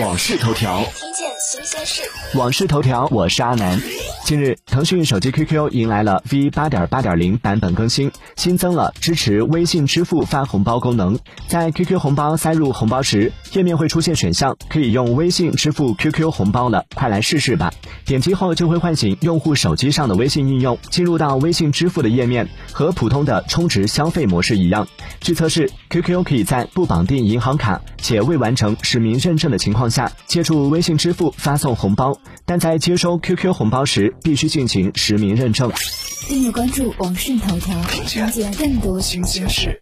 往事头条，听见新鲜事。往事头条，我是阿南。近日，腾讯手机 QQ 迎来了 V 八点八点零版本更新，新增了支持微信支付发红包功能。在 QQ 红包塞入红包时，页面会出现选项，可以用微信支付 QQ 红包了，快来试试吧！点击后就会唤醒用户手机上的微信应用，进入到微信支付的页面，和普通的充值消费模式一样。据测试，QQ 可以在不绑定银行卡且未完成实名认证的情况下，借助微信支付发送红包，但在接收 QQ 红包时必须进行实名认证。订阅关注网讯头条，了解更多新鲜事。